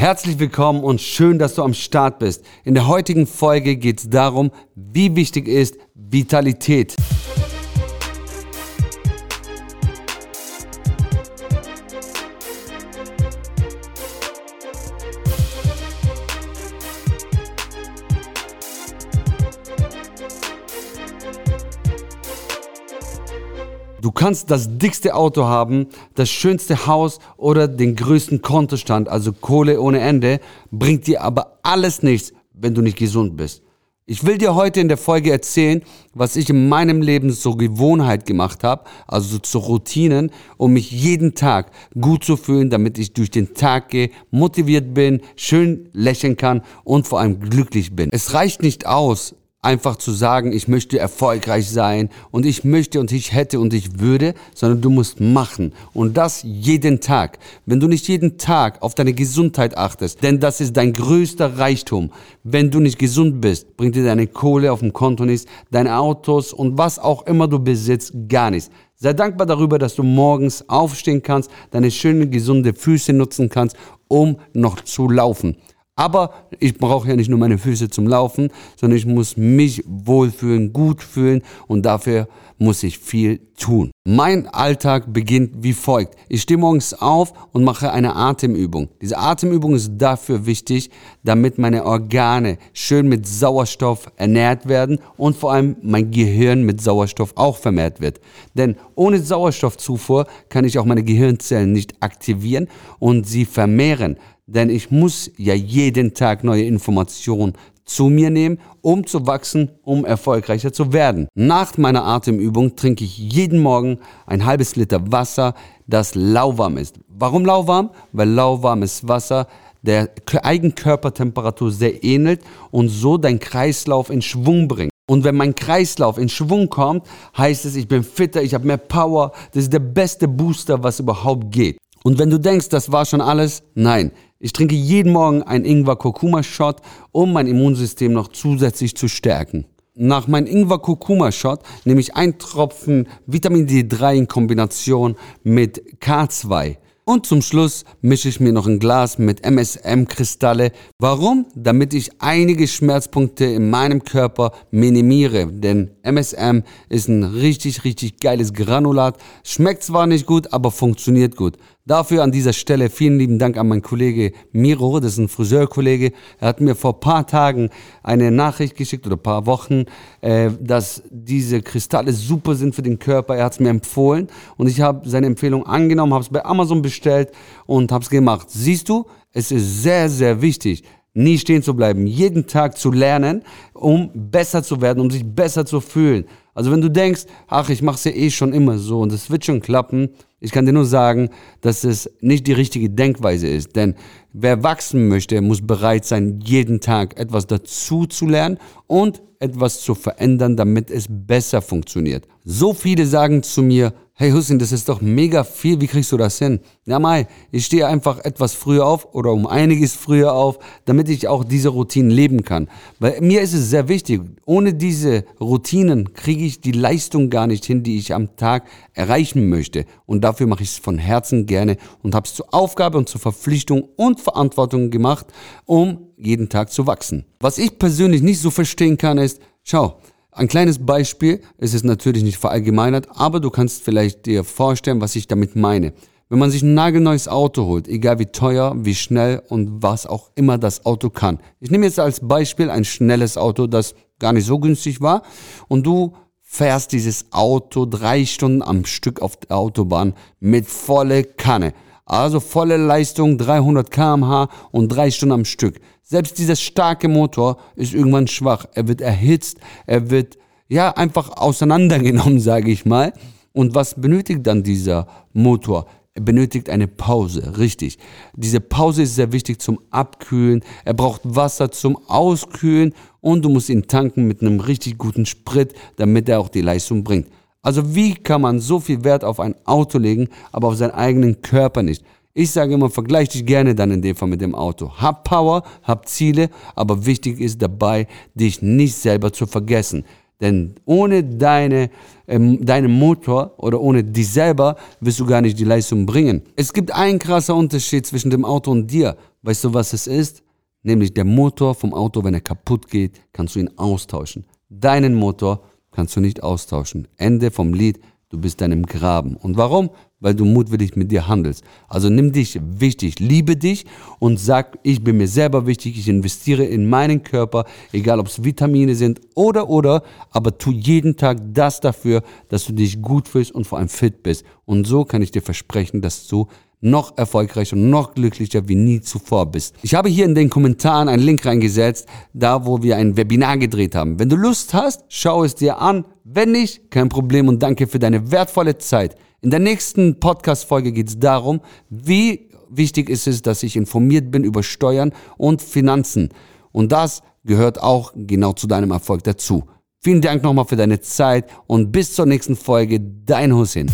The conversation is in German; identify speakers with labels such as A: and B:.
A: Herzlich willkommen und schön, dass du am Start bist. In der heutigen Folge geht es darum, wie wichtig ist Vitalität. Du kannst das dickste Auto haben, das schönste Haus oder den größten Kontostand, also Kohle ohne Ende, bringt dir aber alles nichts, wenn du nicht gesund bist. Ich will dir heute in der Folge erzählen, was ich in meinem Leben zur Gewohnheit gemacht habe, also zu Routinen, um mich jeden Tag gut zu fühlen, damit ich durch den Tag gehe, motiviert bin, schön lächeln kann und vor allem glücklich bin. Es reicht nicht aus, einfach zu sagen, ich möchte erfolgreich sein und ich möchte und ich hätte und ich würde, sondern du musst machen und das jeden Tag. Wenn du nicht jeden Tag auf deine Gesundheit achtest, denn das ist dein größter Reichtum. Wenn du nicht gesund bist, bringt dir deine Kohle auf dem Konto nichts, deine Autos und was auch immer du besitzt, gar nichts. Sei dankbar darüber, dass du morgens aufstehen kannst, deine schönen, gesunde Füße nutzen kannst, um noch zu laufen. Aber ich brauche ja nicht nur meine Füße zum Laufen, sondern ich muss mich wohlfühlen, gut fühlen und dafür muss ich viel tun. Mein Alltag beginnt wie folgt. Ich stehe morgens auf und mache eine Atemübung. Diese Atemübung ist dafür wichtig, damit meine Organe schön mit Sauerstoff ernährt werden und vor allem mein Gehirn mit Sauerstoff auch vermehrt wird. Denn ohne Sauerstoffzufuhr kann ich auch meine Gehirnzellen nicht aktivieren und sie vermehren denn ich muss ja jeden Tag neue Informationen zu mir nehmen, um zu wachsen, um erfolgreicher zu werden. Nach meiner Atemübung trinke ich jeden Morgen ein halbes Liter Wasser, das lauwarm ist. Warum lauwarm? Weil lauwarmes Wasser der Eigenkörpertemperatur sehr ähnelt und so dein Kreislauf in Schwung bringt. Und wenn mein Kreislauf in Schwung kommt, heißt es, ich bin fitter, ich habe mehr Power. Das ist der beste Booster, was überhaupt geht. Und wenn du denkst, das war schon alles, nein. Ich trinke jeden Morgen einen Ingwer-Kurkuma-Shot, um mein Immunsystem noch zusätzlich zu stärken. Nach meinem Ingwer-Kurkuma-Shot nehme ich einen Tropfen Vitamin D3 in Kombination mit K2. Und zum Schluss mische ich mir noch ein Glas mit MSM-Kristalle. Warum? Damit ich einige Schmerzpunkte in meinem Körper minimiere. Denn MSM ist ein richtig, richtig geiles Granulat. Schmeckt zwar nicht gut, aber funktioniert gut. Dafür an dieser Stelle vielen lieben Dank an meinen Kollege Miro, das ist ein Friseurkollege. Er hat mir vor paar Tagen eine Nachricht geschickt oder paar Wochen, äh, dass diese Kristalle super sind für den Körper. Er hat es mir empfohlen und ich habe seine Empfehlung angenommen, habe es bei Amazon bestellt und habe es gemacht. Siehst du, es ist sehr, sehr wichtig, nie stehen zu bleiben, jeden Tag zu lernen, um besser zu werden, um sich besser zu fühlen. Also wenn du denkst, ach, ich mache es ja eh schon immer so und es wird schon klappen, ich kann dir nur sagen, dass es nicht die richtige Denkweise ist. Denn wer wachsen möchte, muss bereit sein, jeden Tag etwas dazu zu lernen und etwas zu verändern, damit es besser funktioniert. So viele sagen zu mir, hey Hussein, das ist doch mega viel, wie kriegst du das hin? Ja, Mai, ich stehe einfach etwas früher auf oder um einiges früher auf, damit ich auch diese Routinen leben kann. Weil mir ist es sehr wichtig, ohne diese Routinen kriege ich die Leistung gar nicht hin, die ich am Tag erreichen möchte. Und dafür mache ich es von Herzen gerne und habe es zur Aufgabe und zur Verpflichtung und Verantwortung gemacht, um jeden Tag zu wachsen. Was ich persönlich nicht so verstehen kann, ist, schau, ein kleines Beispiel, es ist natürlich nicht verallgemeinert, aber du kannst vielleicht dir vorstellen, was ich damit meine. Wenn man sich ein nagelneues Auto holt, egal wie teuer, wie schnell und was auch immer das Auto kann. Ich nehme jetzt als Beispiel ein schnelles Auto, das gar nicht so günstig war und du fährst dieses Auto drei Stunden am Stück auf der Autobahn mit volle Kanne. Also volle Leistung, 300 kmh und drei Stunden am Stück. Selbst dieser starke Motor ist irgendwann schwach. Er wird erhitzt, er wird ja einfach auseinandergenommen, sage ich mal. Und was benötigt dann dieser Motor? Benötigt eine Pause, richtig. Diese Pause ist sehr wichtig zum Abkühlen. Er braucht Wasser zum Auskühlen und du musst ihn tanken mit einem richtig guten Sprit, damit er auch die Leistung bringt. Also wie kann man so viel Wert auf ein Auto legen, aber auf seinen eigenen Körper nicht? Ich sage immer, vergleich dich gerne dann in dem Fall mit dem Auto. Hab Power, hab Ziele, aber wichtig ist dabei, dich nicht selber zu vergessen. Denn ohne deine, ähm, deinen Motor oder ohne dich selber wirst du gar nicht die Leistung bringen. Es gibt einen krasser Unterschied zwischen dem Auto und dir. Weißt du, was es ist? Nämlich der Motor vom Auto, wenn er kaputt geht, kannst du ihn austauschen. Deinen Motor kannst du nicht austauschen. Ende vom Lied, du bist dann im Graben. Und warum? Weil du mutwillig mit dir handelst. Also nimm dich wichtig, liebe dich und sag, ich bin mir selber wichtig, ich investiere in meinen Körper, egal ob es Vitamine sind oder oder, aber tu jeden Tag das dafür, dass du dich gut fühlst und vor allem fit bist. Und so kann ich dir versprechen, dass du noch erfolgreicher und noch glücklicher wie nie zuvor bist. Ich habe hier in den Kommentaren einen Link reingesetzt, da wo wir ein Webinar gedreht haben. Wenn du Lust hast, schau es dir an. Wenn nicht, kein Problem und danke für deine wertvolle Zeit. In der nächsten Podcast-Folge geht es darum, wie wichtig ist es, dass ich informiert bin über Steuern und Finanzen. Und das gehört auch genau zu deinem Erfolg dazu. Vielen Dank nochmal für deine Zeit und bis zur nächsten Folge. Dein Hussein.